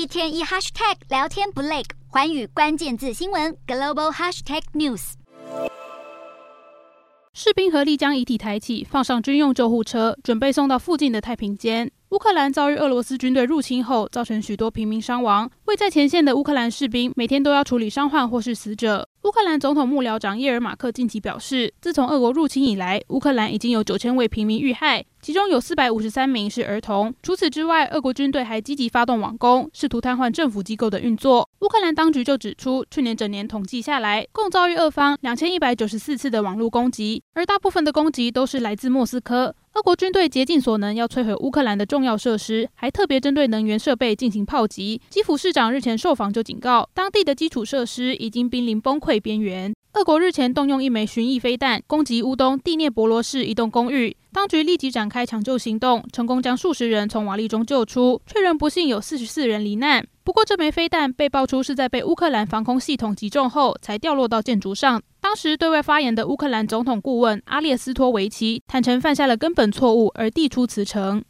一天一 hashtag 聊天不累，环宇关键字新闻 global hashtag news。士兵合力将遗体抬起，放上军用救护车，准备送到附近的太平间。乌克兰遭遇俄罗斯军队入侵后，造成许多平民伤亡。位在前线的乌克兰士兵每天都要处理伤患或是死者。乌克兰总统幕僚长叶尔马克近期表示，自从俄国入侵以来，乌克兰已经有九千位平民遇害，其中有四百五十三名是儿童。除此之外，俄国军队还积极发动网攻，试图瘫痪政府机构的运作。乌克兰当局就指出，去年整年统计下来，共遭遇俄方两千一百九十四次的网络攻击，而大部分的攻击都是来自莫斯科。俄国军队竭尽所能要摧毁乌克兰的重要设施，还特别针对能源设备进行炮击。基辅市长日前受访就警告，当地的基础设施已经濒临崩溃边缘。俄国日前动用一枚巡弋飞弹攻击乌东第聂伯罗市一栋公寓，当局立即展开抢救行动，成功将数十人从瓦砾中救出，确认不幸有四十四人罹难。不过，这枚飞弹被爆出是在被乌克兰防空系统击中后才掉落到建筑上。当时对外发言的乌克兰总统顾问阿列斯托维奇坦承犯下了根本错误，而递出辞呈。